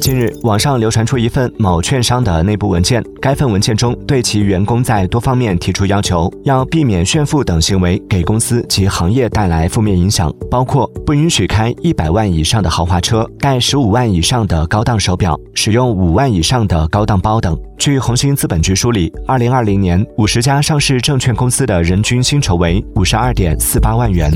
近日网上流传出一份某券商的内部文件该份文件中对其员工在多方面提出要求要避免炫富等行为给公司及行业带来负面影响包括不允许开一百万以上的豪华车戴十五万以上的高档手表使用五万以上的高档包等。据红星资本局梳理二零二零年五十家上市证券公司的人均薪酬为五十二点四八万元。